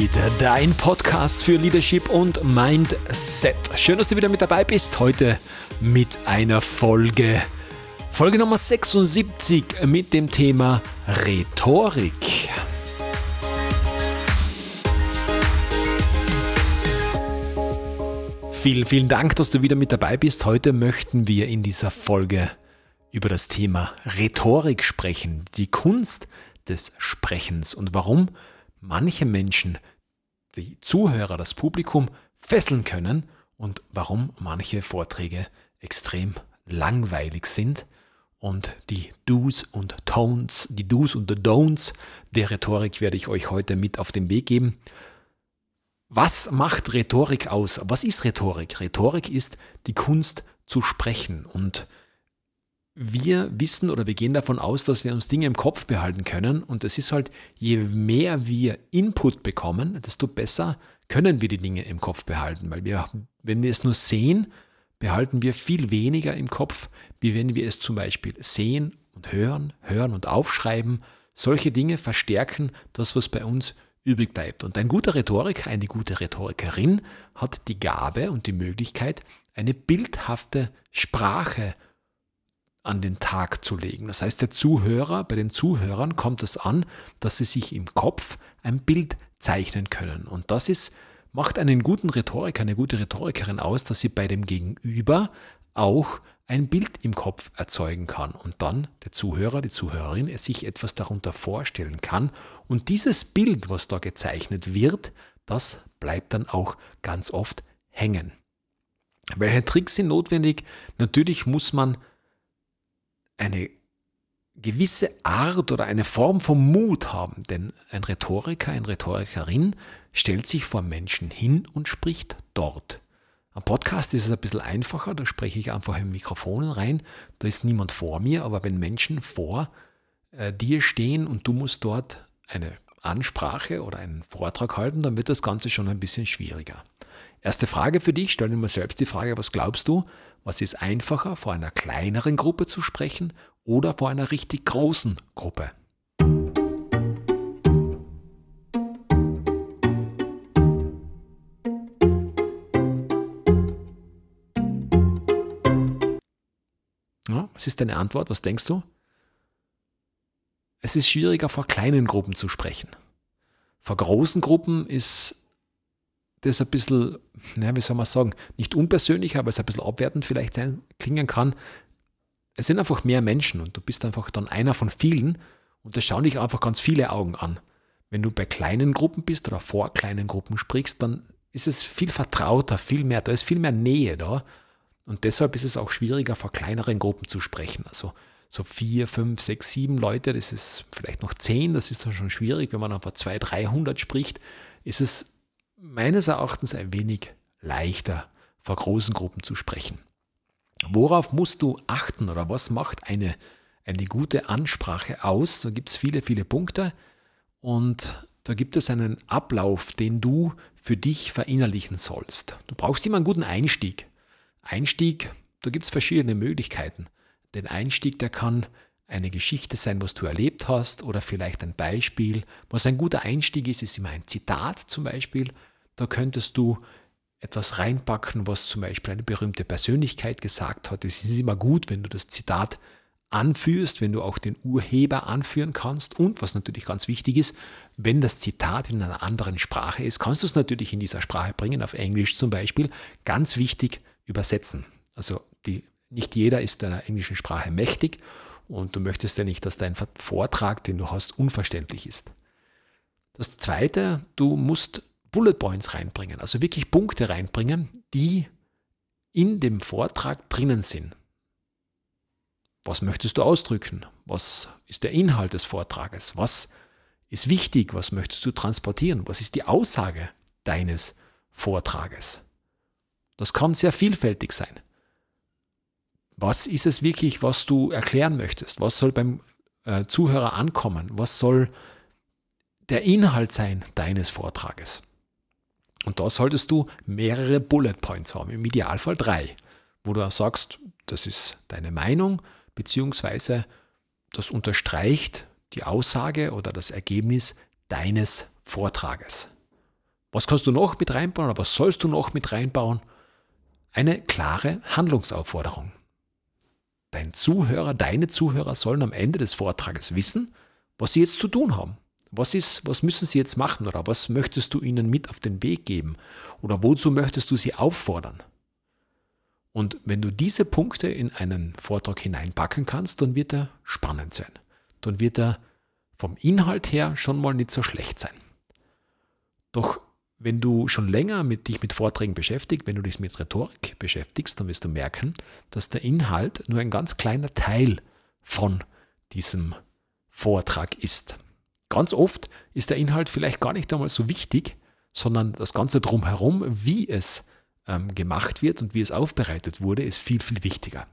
Lead, dein Podcast für Leadership und Mindset. Schön, dass du wieder mit dabei bist. Heute mit einer Folge, Folge Nummer 76 mit dem Thema Rhetorik. Vielen, vielen Dank, dass du wieder mit dabei bist. Heute möchten wir in dieser Folge über das Thema Rhetorik sprechen, die Kunst des Sprechens und warum manche Menschen die Zuhörer, das Publikum fesseln können und warum manche Vorträge extrem langweilig sind und die Do's und Tones, die Do's und the Don'ts der Rhetorik werde ich euch heute mit auf den Weg geben. Was macht Rhetorik aus? Was ist Rhetorik? Rhetorik ist die Kunst zu sprechen und wir wissen oder wir gehen davon aus, dass wir uns Dinge im Kopf behalten können. Und es ist halt, je mehr wir Input bekommen, desto besser können wir die Dinge im Kopf behalten. Weil wir, wenn wir es nur sehen, behalten wir viel weniger im Kopf, wie wenn wir es zum Beispiel sehen und hören, hören und aufschreiben. Solche Dinge verstärken das, was bei uns übrig bleibt. Und ein guter Rhetoriker, eine gute Rhetorikerin hat die Gabe und die Möglichkeit, eine bildhafte Sprache zu an den Tag zu legen. Das heißt, der Zuhörer, bei den Zuhörern kommt es an, dass sie sich im Kopf ein Bild zeichnen können. Und das ist, macht einen guten Rhetoriker, eine gute Rhetorikerin aus, dass sie bei dem Gegenüber auch ein Bild im Kopf erzeugen kann und dann der Zuhörer, die Zuhörerin sich etwas darunter vorstellen kann. Und dieses Bild, was da gezeichnet wird, das bleibt dann auch ganz oft hängen. Welche Tricks sind notwendig? Natürlich muss man eine gewisse Art oder eine Form von Mut haben. Denn ein Rhetoriker, eine Rhetorikerin stellt sich vor Menschen hin und spricht dort. Am Podcast ist es ein bisschen einfacher, da spreche ich einfach im Mikrofon rein, da ist niemand vor mir, aber wenn Menschen vor äh, dir stehen und du musst dort eine Ansprache oder einen Vortrag halten, dann wird das Ganze schon ein bisschen schwieriger. Erste Frage für dich, stell dir mal selbst die Frage, was glaubst du, was ist einfacher, vor einer kleineren Gruppe zu sprechen oder vor einer richtig großen Gruppe? Ja, was ist deine Antwort? Was denkst du? Es ist schwieriger, vor kleinen Gruppen zu sprechen. Vor großen Gruppen ist das ein bisschen, naja, wie soll man sagen, nicht unpersönlich, aber es ein bisschen abwertend vielleicht sein, klingen kann. Es sind einfach mehr Menschen und du bist einfach dann einer von vielen und das schauen dich einfach ganz viele Augen an. Wenn du bei kleinen Gruppen bist oder vor kleinen Gruppen sprichst, dann ist es viel vertrauter, viel mehr, da ist viel mehr Nähe da. Und deshalb ist es auch schwieriger, vor kleineren Gruppen zu sprechen. Also so vier, fünf, sechs, sieben Leute, das ist vielleicht noch zehn, das ist dann schon schwierig. Wenn man aber zwei, dreihundert spricht, ist es meines Erachtens ein wenig leichter, vor großen Gruppen zu sprechen. Worauf musst du achten oder was macht eine, eine gute Ansprache aus? Da gibt es viele, viele Punkte und da gibt es einen Ablauf, den du für dich verinnerlichen sollst. Du brauchst immer einen guten Einstieg. Einstieg, da gibt es verschiedene Möglichkeiten. Den Einstieg, der kann eine Geschichte sein, was du erlebt hast oder vielleicht ein Beispiel. Was ein guter Einstieg ist, ist immer ein Zitat zum Beispiel da könntest du etwas reinpacken, was zum Beispiel eine berühmte Persönlichkeit gesagt hat. Es ist immer gut, wenn du das Zitat anführst, wenn du auch den Urheber anführen kannst und was natürlich ganz wichtig ist, wenn das Zitat in einer anderen Sprache ist, kannst du es natürlich in dieser Sprache bringen, auf Englisch zum Beispiel, ganz wichtig übersetzen. Also die, nicht jeder ist der englischen Sprache mächtig und du möchtest ja nicht, dass dein Vortrag, den du hast, unverständlich ist. Das Zweite, du musst Bullet Points reinbringen, also wirklich Punkte reinbringen, die in dem Vortrag drinnen sind. Was möchtest du ausdrücken? Was ist der Inhalt des Vortrages? Was ist wichtig? Was möchtest du transportieren? Was ist die Aussage deines Vortrages? Das kann sehr vielfältig sein. Was ist es wirklich, was du erklären möchtest? Was soll beim äh, Zuhörer ankommen? Was soll der Inhalt sein deines Vortrages? Und da solltest du mehrere Bullet Points haben, im Idealfall drei, wo du sagst, das ist deine Meinung, beziehungsweise das unterstreicht die Aussage oder das Ergebnis deines Vortrages. Was kannst du noch mit reinbauen oder was sollst du noch mit reinbauen? Eine klare Handlungsaufforderung. Dein Zuhörer, deine Zuhörer sollen am Ende des Vortrages wissen, was sie jetzt zu tun haben. Was ist, was müssen sie jetzt machen oder was möchtest du ihnen mit auf den Weg geben oder wozu möchtest du sie auffordern? Und wenn du diese Punkte in einen Vortrag hineinpacken kannst, dann wird er spannend sein. Dann wird er vom Inhalt her schon mal nicht so schlecht sein. Doch wenn du schon länger mit dich mit Vorträgen beschäftigst, wenn du dich mit Rhetorik beschäftigst, dann wirst du merken, dass der Inhalt nur ein ganz kleiner Teil von diesem Vortrag ist. Ganz oft ist der Inhalt vielleicht gar nicht einmal so wichtig, sondern das Ganze drumherum, wie es ähm, gemacht wird und wie es aufbereitet wurde, ist viel, viel wichtiger.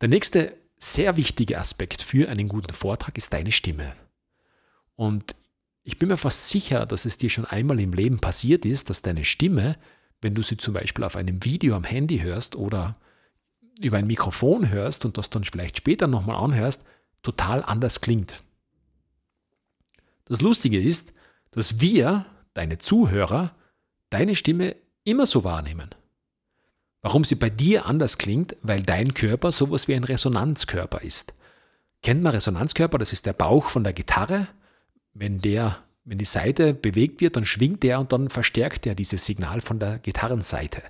Der nächste sehr wichtige Aspekt für einen guten Vortrag ist deine Stimme. Und ich bin mir fast sicher, dass es dir schon einmal im Leben passiert ist, dass deine Stimme, wenn du sie zum Beispiel auf einem Video am Handy hörst oder über ein Mikrofon hörst und das dann vielleicht später nochmal anhörst, total anders klingt. Das Lustige ist, dass wir, deine Zuhörer, deine Stimme immer so wahrnehmen. Warum sie bei dir anders klingt, weil dein Körper sowas wie ein Resonanzkörper ist. Kennt man Resonanzkörper? Das ist der Bauch von der Gitarre wenn der, wenn die Seite bewegt wird, dann schwingt der und dann verstärkt er dieses Signal von der Gitarrenseite.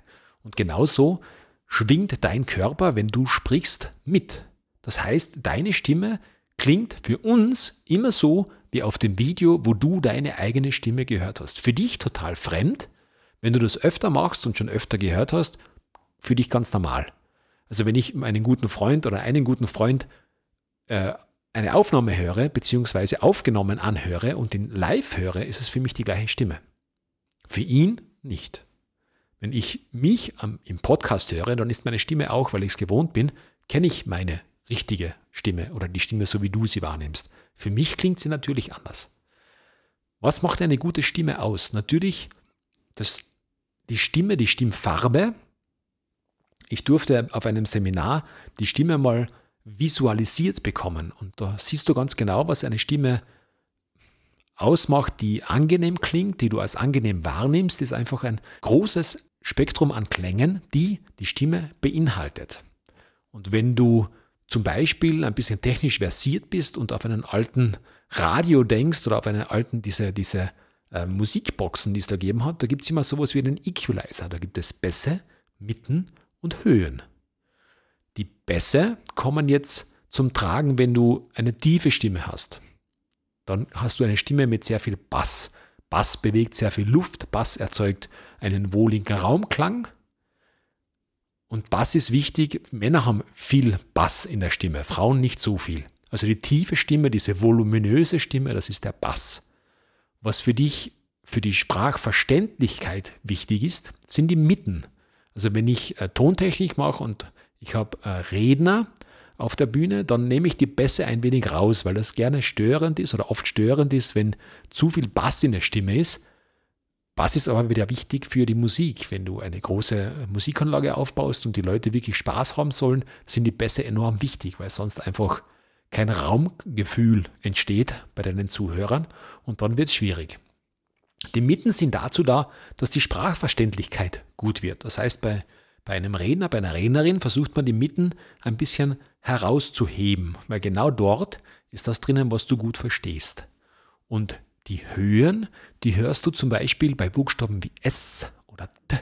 Und genauso schwingt dein Körper, wenn du sprichst, mit. Das heißt, deine Stimme klingt für uns immer so wie auf dem Video, wo du deine eigene Stimme gehört hast. Für dich total fremd. Wenn du das öfter machst und schon öfter gehört hast, für dich ganz normal. Also wenn ich einen guten Freund oder einen guten Freund äh, eine Aufnahme höre, beziehungsweise aufgenommen anhöre und ihn live höre, ist es für mich die gleiche Stimme. Für ihn nicht. Wenn ich mich am, im Podcast höre, dann ist meine Stimme auch, weil ich es gewohnt bin, kenne ich meine richtige Stimme oder die Stimme, so wie du sie wahrnimmst. Für mich klingt sie natürlich anders. Was macht eine gute Stimme aus? Natürlich das, die Stimme, die Stimmfarbe. Ich durfte auf einem Seminar die Stimme mal visualisiert bekommen. Und da siehst du ganz genau, was eine Stimme ausmacht, die angenehm klingt, die du als angenehm wahrnimmst, ist einfach ein großes Spektrum an Klängen, die die Stimme beinhaltet. Und wenn du zum Beispiel ein bisschen technisch versiert bist und auf einen alten Radio denkst oder auf einen alten, diese, diese äh, Musikboxen, die es da gegeben hat, da gibt es immer sowas wie einen Equalizer. Da gibt es Bässe, Mitten und Höhen. Die Bässe kommen jetzt zum Tragen, wenn du eine tiefe Stimme hast. Dann hast du eine Stimme mit sehr viel Bass. Bass bewegt sehr viel Luft, Bass erzeugt einen wohligen Raumklang. Und Bass ist wichtig, Männer haben viel Bass in der Stimme, Frauen nicht so viel. Also die tiefe Stimme, diese voluminöse Stimme, das ist der Bass. Was für dich, für die Sprachverständlichkeit wichtig ist, sind die Mitten. Also wenn ich äh, Tontechnik mache und ich habe äh, Redner auf der Bühne, dann nehme ich die Bässe ein wenig raus, weil das gerne störend ist oder oft störend ist, wenn zu viel Bass in der Stimme ist. Bass ist aber wieder wichtig für die Musik. Wenn du eine große Musikanlage aufbaust und die Leute wirklich Spaß haben sollen, sind die Bässe enorm wichtig, weil sonst einfach kein Raumgefühl entsteht bei deinen Zuhörern und dann wird es schwierig. Die Mitten sind dazu da, dass die Sprachverständlichkeit gut wird. Das heißt, bei bei einem Redner, bei einer Rednerin versucht man die Mitten ein bisschen herauszuheben, weil genau dort ist das drinnen, was du gut verstehst. Und die Höhen, die hörst du zum Beispiel bei Buchstaben wie S oder T.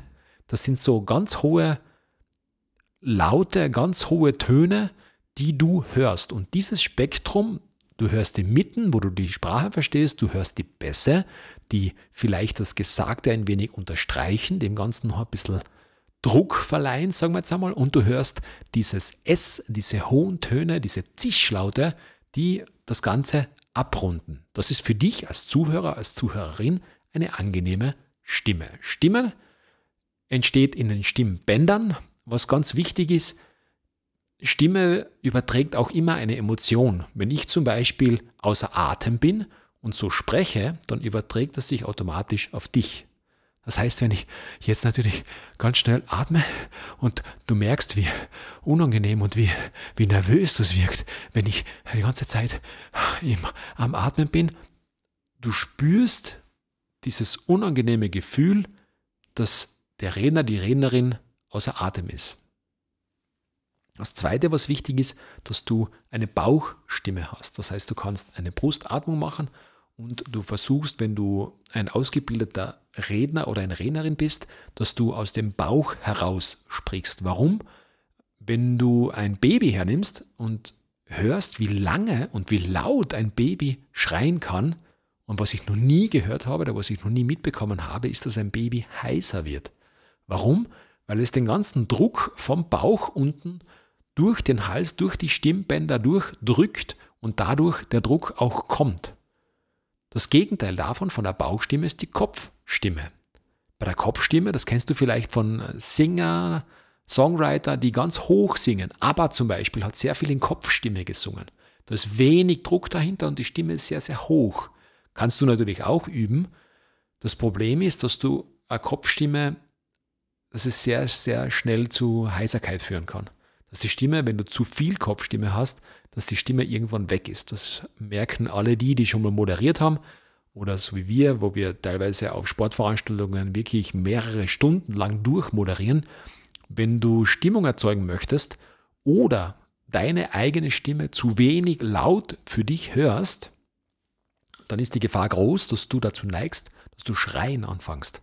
Das sind so ganz hohe Laute, ganz hohe Töne, die du hörst. Und dieses Spektrum, du hörst die Mitten, wo du die Sprache verstehst, du hörst die Bässe, die vielleicht das Gesagte ein wenig unterstreichen, dem Ganzen noch ein bisschen Druck verleihen, sagen wir jetzt einmal, und du hörst dieses S, diese hohen Töne, diese Zischlaute, die das Ganze abrunden. Das ist für dich als Zuhörer, als Zuhörerin eine angenehme Stimme. Stimme entsteht in den Stimmbändern. Was ganz wichtig ist, Stimme überträgt auch immer eine Emotion. Wenn ich zum Beispiel außer Atem bin und so spreche, dann überträgt das sich automatisch auf dich. Das heißt, wenn ich jetzt natürlich ganz schnell atme und du merkst, wie unangenehm und wie, wie nervös das wirkt, wenn ich die ganze Zeit im, am Atmen bin, du spürst dieses unangenehme Gefühl, dass der Redner, die Rednerin außer Atem ist. Das Zweite, was wichtig ist, dass du eine Bauchstimme hast. Das heißt, du kannst eine Brustatmung machen und du versuchst, wenn du ein ausgebildeter Redner oder eine Rednerin bist, dass du aus dem Bauch heraus sprichst. Warum? Wenn du ein Baby hernimmst und hörst, wie lange und wie laut ein Baby schreien kann, und was ich noch nie gehört habe oder was ich noch nie mitbekommen habe, ist, dass ein Baby heißer wird. Warum? Weil es den ganzen Druck vom Bauch unten durch den Hals, durch die Stimmbänder durchdrückt und dadurch der Druck auch kommt. Das Gegenteil davon, von der Bauchstimme, ist die Kopfstimme. Bei der Kopfstimme, das kennst du vielleicht von Singer, Songwriter, die ganz hoch singen. ABBA zum Beispiel hat sehr viel in Kopfstimme gesungen. Da ist wenig Druck dahinter und die Stimme ist sehr, sehr hoch. Kannst du natürlich auch üben. Das Problem ist, dass du eine Kopfstimme, dass es sehr, sehr schnell zu Heiserkeit führen kann. Dass die Stimme, wenn du zu viel Kopfstimme hast, dass die Stimme irgendwann weg ist. Das merken alle die, die schon mal moderiert haben oder so wie wir, wo wir teilweise auf Sportveranstaltungen wirklich mehrere Stunden lang durchmoderieren. Wenn du Stimmung erzeugen möchtest oder deine eigene Stimme zu wenig laut für dich hörst, dann ist die Gefahr groß, dass du dazu neigst, dass du schreien anfängst.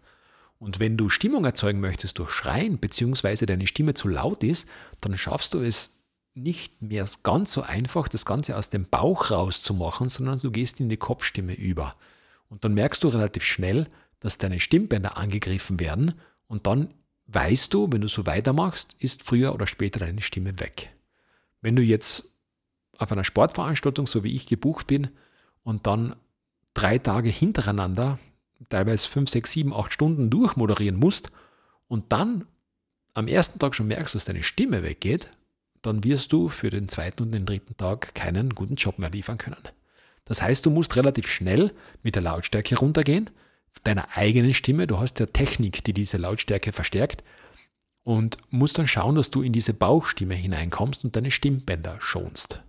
Und wenn du Stimmung erzeugen möchtest durch Schreien, beziehungsweise deine Stimme zu laut ist, dann schaffst du es nicht mehr ganz so einfach, das Ganze aus dem Bauch rauszumachen, sondern du gehst in die Kopfstimme über. Und dann merkst du relativ schnell, dass deine Stimmbänder angegriffen werden und dann weißt du, wenn du so weitermachst, ist früher oder später deine Stimme weg. Wenn du jetzt auf einer Sportveranstaltung, so wie ich gebucht bin, und dann drei Tage hintereinander, teilweise fünf, sechs, sieben, acht Stunden durchmoderieren musst und dann am ersten Tag schon merkst, dass deine Stimme weggeht, dann wirst du für den zweiten und den dritten Tag keinen guten Job mehr liefern können. Das heißt, du musst relativ schnell mit der Lautstärke runtergehen, deiner eigenen Stimme, du hast ja Technik, die diese Lautstärke verstärkt und musst dann schauen, dass du in diese Bauchstimme hineinkommst und deine Stimmbänder schonst.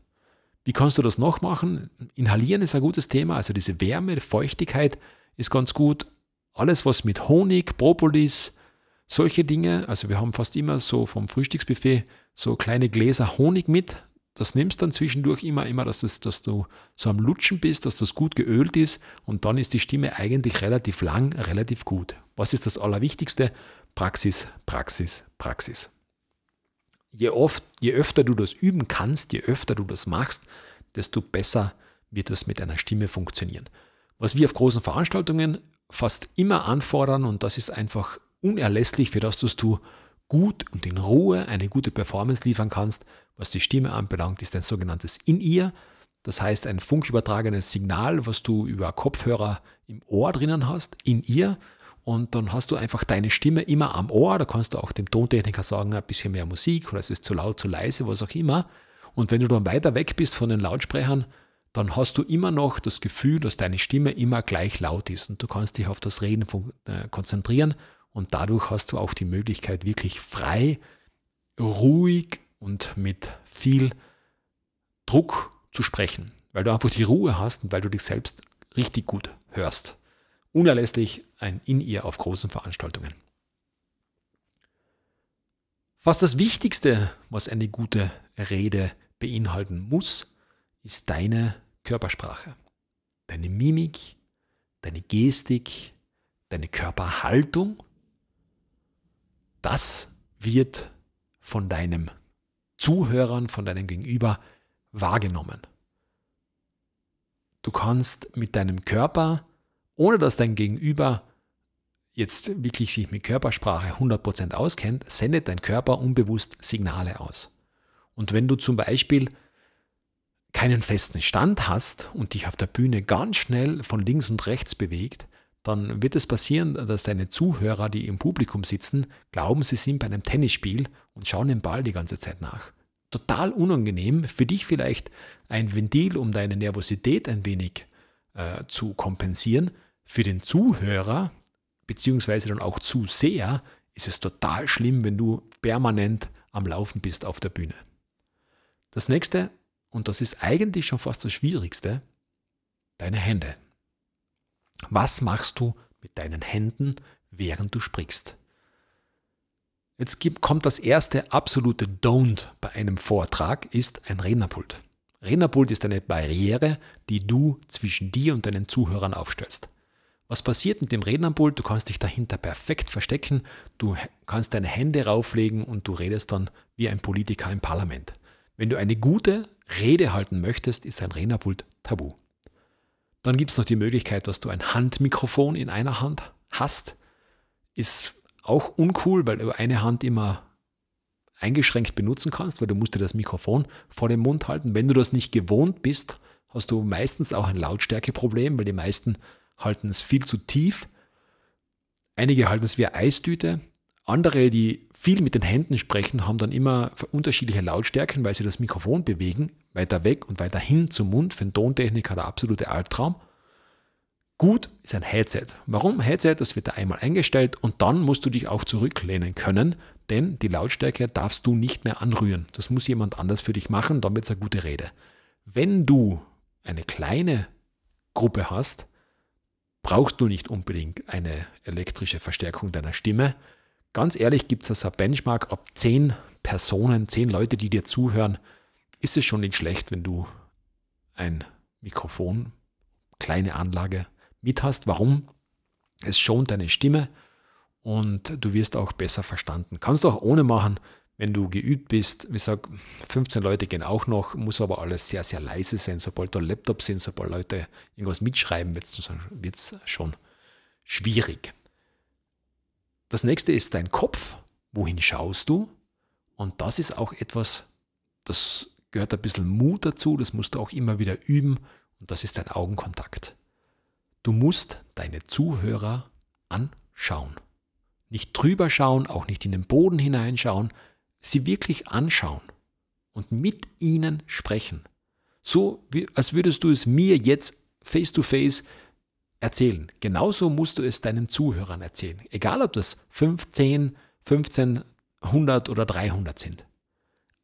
Wie kannst du das noch machen? Inhalieren ist ein gutes Thema, also diese Wärme, Feuchtigkeit ist ganz gut. Alles, was mit Honig, Propolis, solche Dinge, also wir haben fast immer so vom Frühstücksbuffet so kleine Gläser Honig mit. Das nimmst dann zwischendurch immer, immer, dass, das, dass du so am Lutschen bist, dass das gut geölt ist und dann ist die Stimme eigentlich relativ lang, relativ gut. Was ist das Allerwichtigste? Praxis, Praxis, Praxis. Je, oft, je öfter du das üben kannst, je öfter du das machst, desto besser wird es mit einer Stimme funktionieren. Was wir auf großen Veranstaltungen fast immer anfordern, und das ist einfach unerlässlich, für das dass du gut und in Ruhe eine gute Performance liefern kannst, was die Stimme anbelangt, ist ein sogenanntes In-Ear. Das heißt ein funkübertragenes Signal, was du über Kopfhörer im Ohr drinnen hast, in ihr. Und dann hast du einfach deine Stimme immer am Ohr. Da kannst du auch dem Tontechniker sagen, ein bisschen mehr Musik oder es ist zu laut, zu leise, was auch immer. Und wenn du dann weiter weg bist von den Lautsprechern, dann hast du immer noch das Gefühl, dass deine Stimme immer gleich laut ist und du kannst dich auf das Reden äh, konzentrieren und dadurch hast du auch die Möglichkeit, wirklich frei, ruhig und mit viel Druck zu sprechen, weil du einfach die Ruhe hast und weil du dich selbst richtig gut hörst. Unerlässlich ein In-Ear auf großen Veranstaltungen. Fast das Wichtigste, was eine gute Rede beinhalten muss, ist deine Körpersprache. Deine Mimik, deine Gestik, deine Körperhaltung. Das wird von deinem Zuhörern, von deinem Gegenüber wahrgenommen. Du kannst mit deinem Körper ohne dass dein Gegenüber jetzt wirklich sich mit Körpersprache 100% auskennt, sendet dein Körper unbewusst Signale aus. Und wenn du zum Beispiel keinen festen Stand hast und dich auf der Bühne ganz schnell von links und rechts bewegt, dann wird es passieren, dass deine Zuhörer, die im Publikum sitzen, glauben, sie sind bei einem Tennisspiel und schauen den Ball die ganze Zeit nach. Total unangenehm, für dich vielleicht ein Ventil, um deine Nervosität ein wenig äh, zu kompensieren, für den Zuhörer, beziehungsweise dann auch Zuseher, ist es total schlimm, wenn du permanent am Laufen bist auf der Bühne. Das nächste, und das ist eigentlich schon fast das Schwierigste, deine Hände. Was machst du mit deinen Händen, während du sprichst? Jetzt gibt, kommt das erste absolute Don't bei einem Vortrag, ist ein Rednerpult. Rednerpult ist eine Barriere, die du zwischen dir und deinen Zuhörern aufstellst. Was passiert mit dem Rednerpult? Du kannst dich dahinter perfekt verstecken, du kannst deine Hände rauflegen und du redest dann wie ein Politiker im Parlament. Wenn du eine gute Rede halten möchtest, ist ein Rednerpult tabu. Dann gibt es noch die Möglichkeit, dass du ein Handmikrofon in einer Hand hast. Ist auch uncool, weil du eine Hand immer eingeschränkt benutzen kannst, weil du musst dir das Mikrofon vor dem Mund halten. Wenn du das nicht gewohnt bist, hast du meistens auch ein Lautstärkeproblem, weil die meisten halten es viel zu tief. Einige halten es wie eine Eistüte. Andere, die viel mit den Händen sprechen, haben dann immer unterschiedliche Lautstärken, weil sie das Mikrofon bewegen, weiter weg und weiter hin zum Mund. Für einen Tontechniker der absolute Albtraum. Gut ist ein Headset. Warum Headset? Das wird da einmal eingestellt und dann musst du dich auch zurücklehnen können, denn die Lautstärke darfst du nicht mehr anrühren. Das muss jemand anders für dich machen, dann wird es eine gute Rede. Wenn du eine kleine Gruppe hast, brauchst du nicht unbedingt eine elektrische Verstärkung deiner Stimme. Ganz ehrlich gibt es ein Benchmark, ab 10 Personen, 10 Leute, die dir zuhören, ist es schon nicht schlecht, wenn du ein Mikrofon, kleine Anlage mit hast. Warum? Es schont deine Stimme und du wirst auch besser verstanden. Kannst du auch ohne machen, wenn du geübt bist. Wie gesagt, 15 Leute gehen auch noch, muss aber alles sehr, sehr leise sein. Sobald da Laptops sind, sobald Leute irgendwas mitschreiben, wird es schon schwierig. Das nächste ist dein Kopf. Wohin schaust du? Und das ist auch etwas, das gehört ein bisschen Mut dazu, das musst du auch immer wieder üben und das ist dein Augenkontakt. Du musst deine Zuhörer anschauen. Nicht drüber schauen, auch nicht in den Boden hineinschauen, sie wirklich anschauen und mit ihnen sprechen. So, wie, als würdest du es mir jetzt face to face erzählen. Genauso musst du es deinen Zuhörern erzählen. Egal ob das 15, 15, 100 oder 300 sind.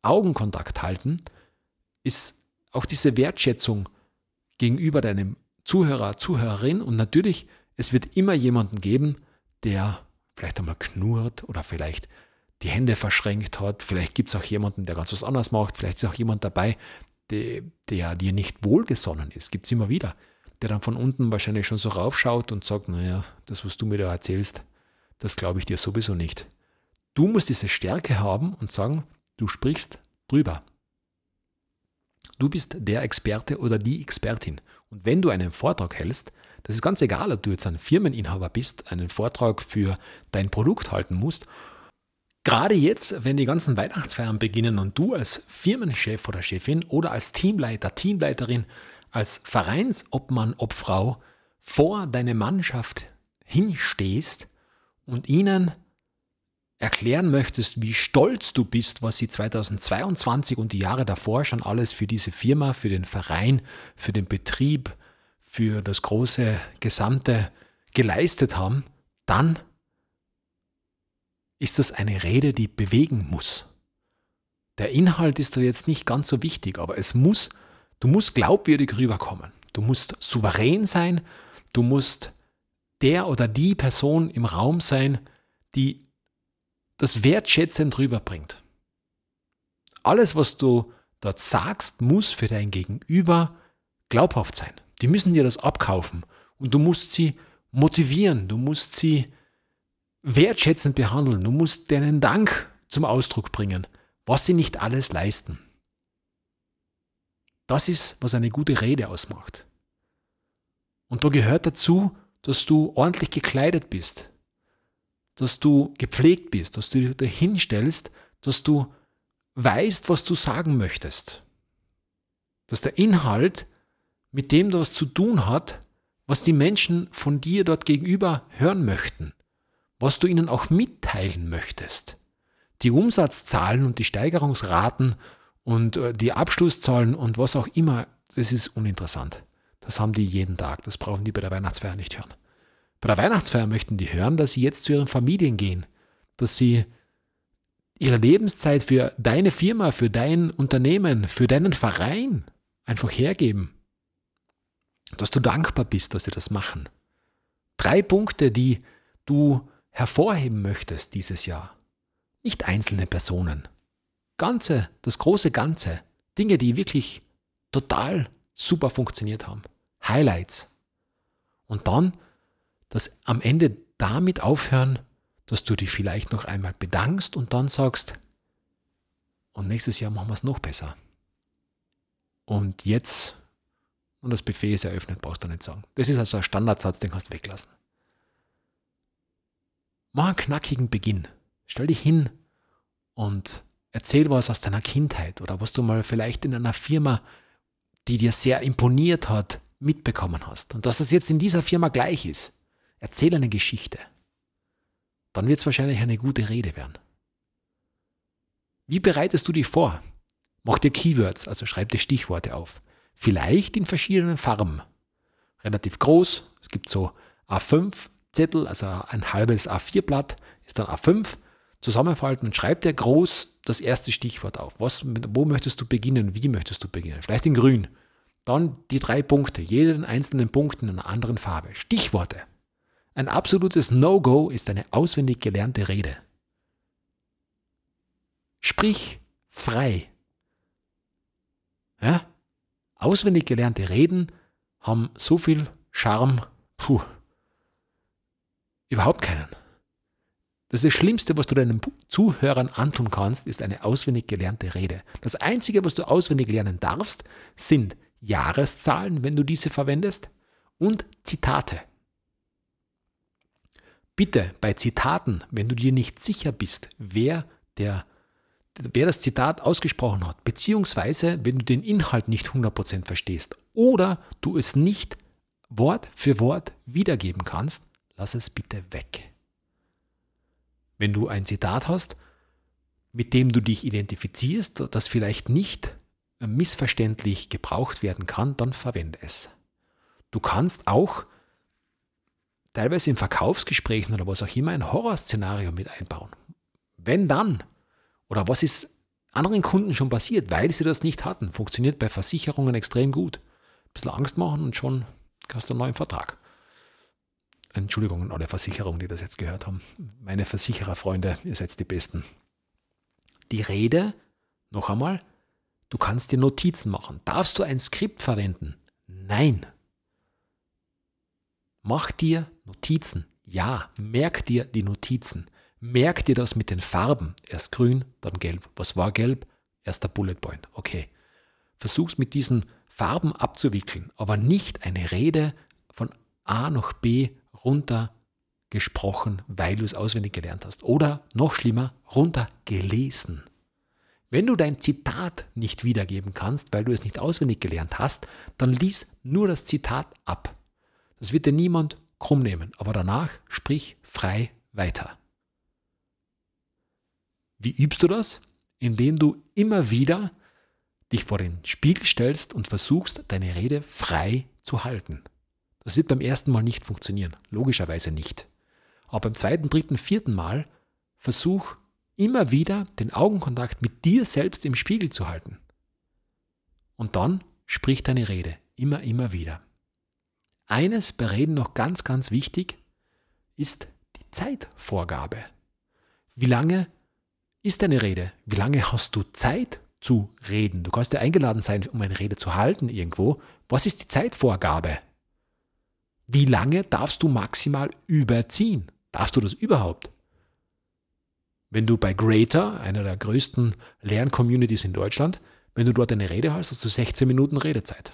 Augenkontakt halten ist auch diese Wertschätzung gegenüber deinem Zuhörer, Zuhörerin und natürlich, es wird immer jemanden geben, der vielleicht einmal knurrt oder vielleicht die Hände verschränkt hat. Vielleicht gibt es auch jemanden, der ganz was anderes macht. Vielleicht ist auch jemand dabei, der, der dir nicht wohlgesonnen ist. Gibt es immer wieder. Der dann von unten wahrscheinlich schon so raufschaut und sagt, naja, das, was du mir da erzählst, das glaube ich dir sowieso nicht. Du musst diese Stärke haben und sagen, du sprichst drüber. Du bist der Experte oder die Expertin. Und wenn du einen Vortrag hältst, das ist ganz egal, ob du jetzt ein Firmeninhaber bist, einen Vortrag für dein Produkt halten musst. Gerade jetzt, wenn die ganzen Weihnachtsfeiern beginnen und du als Firmenchef oder Chefin oder als Teamleiter, Teamleiterin, als Vereinsobmann, Obfrau vor deine Mannschaft hinstehst und ihnen erklären möchtest, wie stolz du bist, was sie 2022 und die Jahre davor schon alles für diese Firma, für den Verein, für den Betrieb, für das große Gesamte geleistet haben, dann ist das eine Rede, die bewegen muss. Der Inhalt ist da jetzt nicht ganz so wichtig, aber es muss, du musst glaubwürdig rüberkommen. Du musst souverän sein, du musst der oder die Person im Raum sein, die das wertschätzend rüberbringt. Alles, was du dort sagst, muss für dein Gegenüber glaubhaft sein. Die müssen dir das abkaufen und du musst sie motivieren, du musst sie wertschätzend behandeln, du musst denen Dank zum Ausdruck bringen, was sie nicht alles leisten. Das ist, was eine gute Rede ausmacht. Und da gehört dazu, dass du ordentlich gekleidet bist, dass du gepflegt bist, dass du dich dahin stellst, dass du weißt, was du sagen möchtest. Dass der Inhalt mit dem was zu tun hat, was die Menschen von dir dort gegenüber hören möchten, was du ihnen auch mitteilen möchtest. Die Umsatzzahlen und die Steigerungsraten und äh, die Abschlusszahlen und was auch immer, das ist uninteressant. Das haben die jeden Tag, das brauchen die bei der Weihnachtsfeier nicht hören. Bei der Weihnachtsfeier möchten die hören, dass sie jetzt zu ihren Familien gehen, dass sie ihre Lebenszeit für deine Firma, für dein Unternehmen, für deinen Verein einfach hergeben. Dass du dankbar bist, dass sie das machen. Drei Punkte, die du hervorheben möchtest dieses Jahr. Nicht einzelne Personen. Ganze, das große Ganze. Dinge, die wirklich total super funktioniert haben. Highlights. Und dann das am Ende damit aufhören, dass du dich vielleicht noch einmal bedankst und dann sagst, und nächstes Jahr machen wir es noch besser. Und jetzt, und das Buffet ist eröffnet, brauchst du nicht sagen. Das ist also ein Standardsatz, den kannst du weglassen. Mach einen knackigen Beginn. Stell dich hin und erzähl was aus deiner Kindheit oder was du mal vielleicht in einer Firma, die dir sehr imponiert hat, mitbekommen hast. Und dass das jetzt in dieser Firma gleich ist. Erzähl eine Geschichte. Dann wird es wahrscheinlich eine gute Rede werden. Wie bereitest du dich vor? Mach dir Keywords, also schreib dir Stichworte auf. Vielleicht in verschiedenen Farben. Relativ groß, es gibt so A5 Zettel, also ein halbes A4-Blatt ist dann A5. Zusammenfalten und schreib dir groß das erste Stichwort auf. Was, wo möchtest du beginnen? Wie möchtest du beginnen? Vielleicht in grün. Dann die drei Punkte, jeden einzelnen Punkt in einer anderen Farbe. Stichworte. Ein absolutes No-Go ist eine auswendig gelernte Rede. Sprich frei. Ja? Auswendig gelernte Reden haben so viel Charme, puh, überhaupt keinen. Das, das Schlimmste, was du deinen Zuhörern antun kannst, ist eine auswendig gelernte Rede. Das Einzige, was du auswendig lernen darfst, sind Jahreszahlen, wenn du diese verwendest, und Zitate. Bitte bei Zitaten, wenn du dir nicht sicher bist, wer, der, wer das Zitat ausgesprochen hat, beziehungsweise wenn du den Inhalt nicht 100% verstehst oder du es nicht Wort für Wort wiedergeben kannst, lass es bitte weg. Wenn du ein Zitat hast, mit dem du dich identifizierst, das vielleicht nicht missverständlich gebraucht werden kann, dann verwende es. Du kannst auch teilweise in Verkaufsgesprächen oder was auch immer ein Horrorszenario mit einbauen. Wenn dann, oder was ist anderen Kunden schon passiert, weil sie das nicht hatten, funktioniert bei Versicherungen extrem gut. Ein bisschen Angst machen und schon hast du einen neuen Vertrag. Entschuldigung an alle Versicherungen, die das jetzt gehört haben. Meine Versichererfreunde, ihr seid die Besten. Die Rede, noch einmal, du kannst dir Notizen machen. Darfst du ein Skript verwenden? Nein. Mach dir Notizen. Ja, merk dir die Notizen. Merk dir das mit den Farben. Erst grün, dann gelb. Was war gelb? Erster Bullet Point. Okay. Versuch's mit diesen Farben abzuwickeln, aber nicht eine Rede von A nach B runtergesprochen, weil du es auswendig gelernt hast. Oder noch schlimmer, runtergelesen. Wenn du dein Zitat nicht wiedergeben kannst, weil du es nicht auswendig gelernt hast, dann lies nur das Zitat ab. Das wird dir niemand krumm nehmen, aber danach sprich frei weiter. Wie übst du das? Indem du immer wieder dich vor den Spiegel stellst und versuchst, deine Rede frei zu halten. Das wird beim ersten Mal nicht funktionieren, logischerweise nicht. Aber beim zweiten, dritten, vierten Mal versuch immer wieder den Augenkontakt mit dir selbst im Spiegel zu halten. Und dann sprich deine Rede immer, immer wieder. Eines bei Reden noch ganz, ganz wichtig ist die Zeitvorgabe. Wie lange ist deine Rede? Wie lange hast du Zeit zu reden? Du kannst ja eingeladen sein, um eine Rede zu halten irgendwo. Was ist die Zeitvorgabe? Wie lange darfst du maximal überziehen? Darfst du das überhaupt? Wenn du bei Greater, einer der größten Lerncommunities in Deutschland, wenn du dort eine Rede hast, hast du 16 Minuten Redezeit.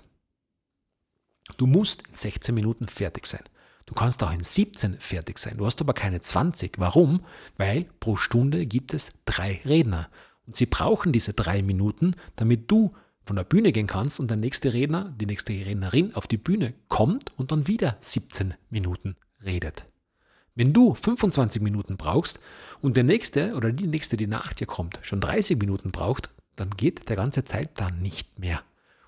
Du musst in 16 Minuten fertig sein. Du kannst auch in 17 fertig sein. Du hast aber keine 20. Warum? Weil pro Stunde gibt es drei Redner. Und sie brauchen diese drei Minuten, damit du von der Bühne gehen kannst und der nächste Redner, die nächste Rednerin auf die Bühne kommt und dann wieder 17 Minuten redet. Wenn du 25 Minuten brauchst und der nächste oder die nächste, die nach dir kommt, schon 30 Minuten braucht, dann geht der ganze Zeitplan nicht mehr.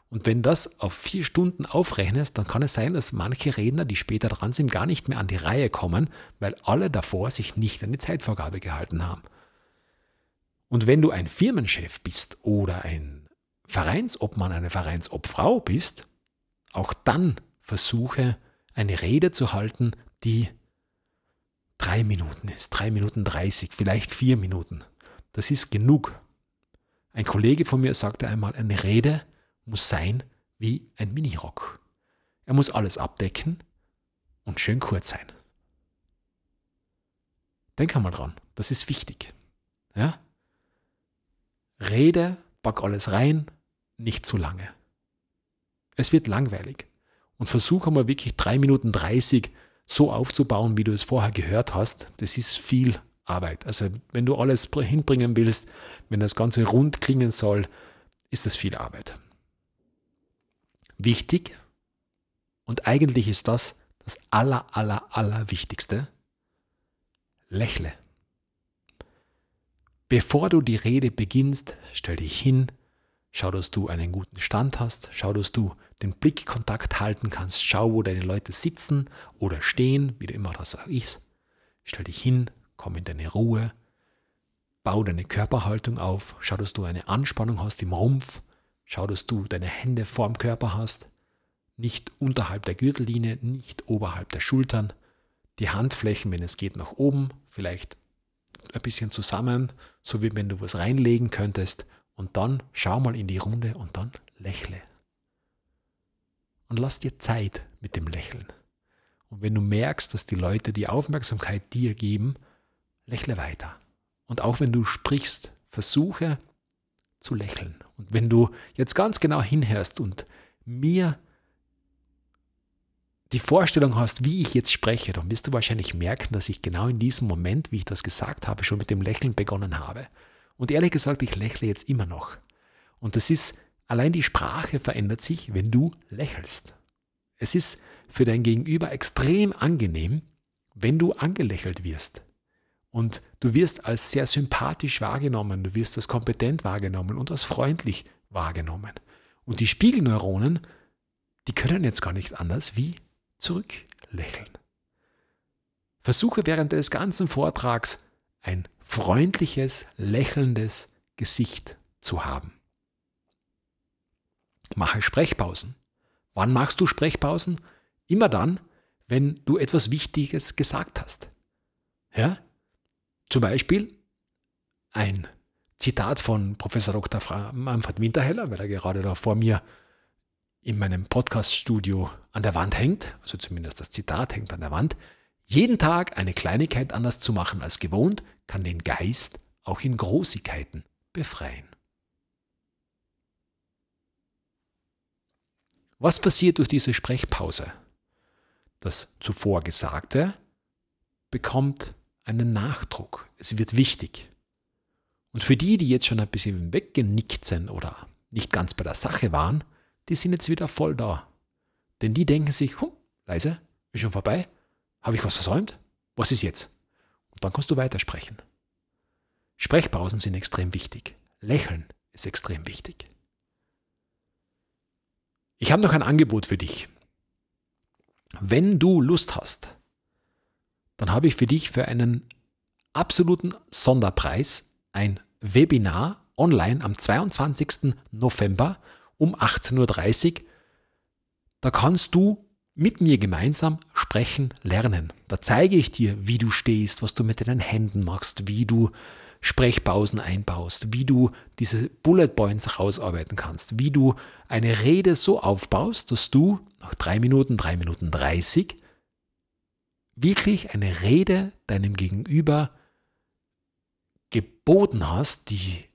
Und wenn das auf vier Stunden aufrechnest, dann kann es sein, dass manche Redner, die später dran sind, gar nicht mehr an die Reihe kommen, weil alle davor sich nicht an die Zeitvorgabe gehalten haben. Und wenn du ein Firmenchef bist oder ein Vereinsobmann, eine Vereinsobfrau bist, auch dann versuche eine Rede zu halten, die drei Minuten ist, drei Minuten dreißig, vielleicht vier Minuten. Das ist genug. Ein Kollege von mir sagte einmal, eine Rede muss sein wie ein Minirock. Er muss alles abdecken und schön kurz sein. Denk einmal dran, das ist wichtig. Ja? Rede, pack alles rein, nicht zu lange. Es wird langweilig. Und versuch einmal wirklich 3 Minuten 30 so aufzubauen, wie du es vorher gehört hast. Das ist viel Arbeit. Also wenn du alles hinbringen willst, wenn das Ganze rund klingen soll, ist das viel Arbeit. Wichtig und eigentlich ist das das aller, aller, aller Wichtigste. Lächle. Bevor du die Rede beginnst, stell dich hin, schau, dass du einen guten Stand hast, schau, dass du den Blickkontakt halten kannst, schau, wo deine Leute sitzen oder stehen, wie du immer das auch ist. Stell dich hin, komm in deine Ruhe, bau deine Körperhaltung auf, schau, dass du eine Anspannung hast im Rumpf, schau, dass du deine Hände vorm Körper hast, nicht unterhalb der Gürtellinie, nicht oberhalb der Schultern, die Handflächen, wenn es geht, nach oben, vielleicht ein bisschen zusammen, so wie wenn du was reinlegen könntest und dann schau mal in die Runde und dann lächle. Und lass dir Zeit mit dem Lächeln. Und wenn du merkst, dass die Leute die Aufmerksamkeit dir geben, lächle weiter. Und auch wenn du sprichst, versuche zu lächeln. Und wenn du jetzt ganz genau hinhörst und mir die Vorstellung hast, wie ich jetzt spreche, dann wirst du wahrscheinlich merken, dass ich genau in diesem Moment, wie ich das gesagt habe, schon mit dem Lächeln begonnen habe. Und ehrlich gesagt, ich lächle jetzt immer noch. Und das ist, allein die Sprache verändert sich, wenn du lächelst. Es ist für dein Gegenüber extrem angenehm, wenn du angelächelt wirst. Und du wirst als sehr sympathisch wahrgenommen, du wirst als kompetent wahrgenommen und als freundlich wahrgenommen. Und die Spiegelneuronen, die können jetzt gar nichts anders wie zurücklächeln. Versuche während des ganzen Vortrags ein freundliches, lächelndes Gesicht zu haben. Mache Sprechpausen. Wann machst du Sprechpausen? Immer dann, wenn du etwas Wichtiges gesagt hast. Ja? Zum Beispiel ein Zitat von Professor Dr. Manfred Winterheller, weil er gerade da vor mir in meinem Podcast-Studio an der Wand hängt, also zumindest das Zitat hängt an der Wand, jeden Tag eine Kleinigkeit anders zu machen als gewohnt, kann den Geist auch in Großigkeiten befreien. Was passiert durch diese Sprechpause? Das zuvor Gesagte bekommt einen Nachdruck. Es wird wichtig. Und für die, die jetzt schon ein bisschen weggenickt sind oder nicht ganz bei der Sache waren, die sind jetzt wieder voll da. Denn die denken sich, hm, leise, ist schon vorbei, habe ich was versäumt? Was ist jetzt? Und dann kannst du weitersprechen. Sprechpausen sind extrem wichtig. Lächeln ist extrem wichtig. Ich habe noch ein Angebot für dich. Wenn du Lust hast, dann habe ich für dich für einen absoluten Sonderpreis ein Webinar online am 22. November um 18.30 Uhr. Da kannst du mit mir gemeinsam sprechen lernen. Da zeige ich dir, wie du stehst, was du mit deinen Händen machst, wie du Sprechpausen einbaust, wie du diese Bullet Points rausarbeiten kannst, wie du eine Rede so aufbaust, dass du nach drei Minuten, drei Minuten 30 wirklich eine Rede deinem Gegenüber geboten hast, die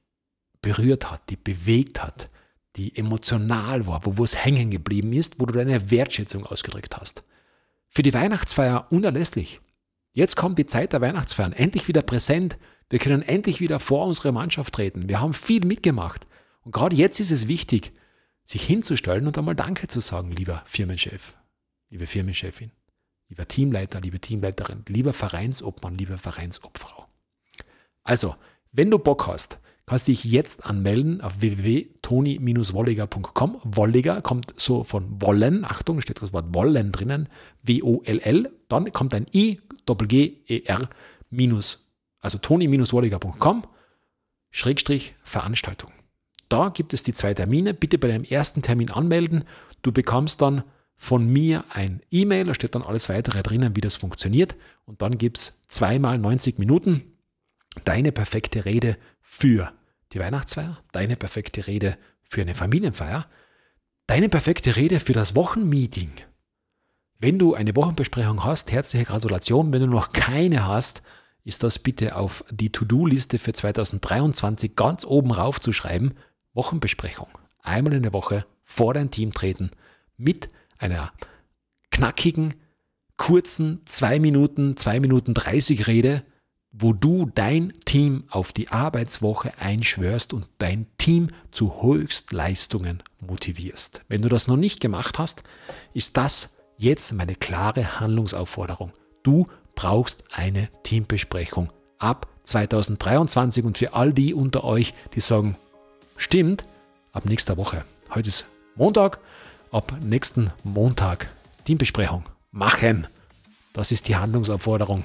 berührt hat, die bewegt hat, die emotional war, wo es hängen geblieben ist, wo du deine Wertschätzung ausgedrückt hast. Für die Weihnachtsfeier unerlässlich. Jetzt kommt die Zeit der Weihnachtsfeiern, endlich wieder präsent. Wir können endlich wieder vor unsere Mannschaft treten. Wir haben viel mitgemacht. Und gerade jetzt ist es wichtig, sich hinzustellen und einmal Danke zu sagen, lieber Firmenchef, liebe Firmenchefin, lieber Teamleiter, liebe Teamleiterin, lieber Vereinsobmann, liebe Vereinsobfrau. Also, wenn du Bock hast, kannst dich jetzt anmelden auf www.toni-wolliger.com. Wolliger kommt so von wollen, Achtung, steht das Wort wollen drinnen, W-O-L-L, dann kommt ein I, Doppel-G-E-R, minus, also toni-wolliger.com, Schrägstrich Veranstaltung. Da gibt es die zwei Termine. Bitte bei deinem ersten Termin anmelden. Du bekommst dann von mir ein E-Mail, da steht dann alles weitere drinnen, wie das funktioniert. Und dann gibt es zweimal 90 Minuten deine perfekte Rede für die Weihnachtsfeier, deine perfekte Rede für eine Familienfeier, deine perfekte Rede für das Wochenmeeting. Wenn du eine Wochenbesprechung hast, herzliche Gratulation. Wenn du noch keine hast, ist das bitte auf die To-Do-Liste für 2023 ganz oben rauf zu schreiben. Wochenbesprechung. Einmal in der Woche vor dein Team treten mit einer knackigen, kurzen 2 Minuten, 2 Minuten 30 Rede, wo du dein Team auf die Arbeitswoche einschwörst und dein Team zu Höchstleistungen motivierst. Wenn du das noch nicht gemacht hast, ist das jetzt meine klare Handlungsaufforderung. Du brauchst eine Teambesprechung ab 2023 und für all die unter euch, die sagen, stimmt, ab nächster Woche. Heute ist Montag, ab nächsten Montag Teambesprechung machen. Das ist die Handlungsaufforderung.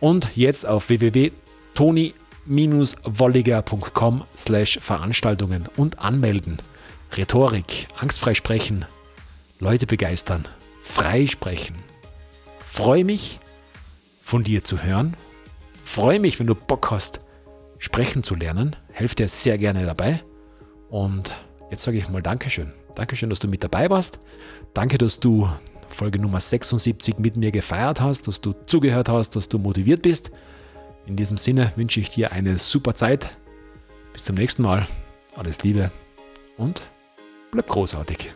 Und jetzt auf www.toni-wolliger.com slash Veranstaltungen und anmelden. Rhetorik, angstfrei sprechen, Leute begeistern, frei sprechen. Freue mich, von dir zu hören. Freue mich, wenn du Bock hast, sprechen zu lernen. Helft dir sehr gerne dabei. Und jetzt sage ich mal Dankeschön. Dankeschön, dass du mit dabei warst. Danke, dass du Folge Nummer 76 mit mir gefeiert hast, dass du zugehört hast, dass du motiviert bist. In diesem Sinne wünsche ich dir eine super Zeit. Bis zum nächsten Mal. Alles Liebe und bleib großartig.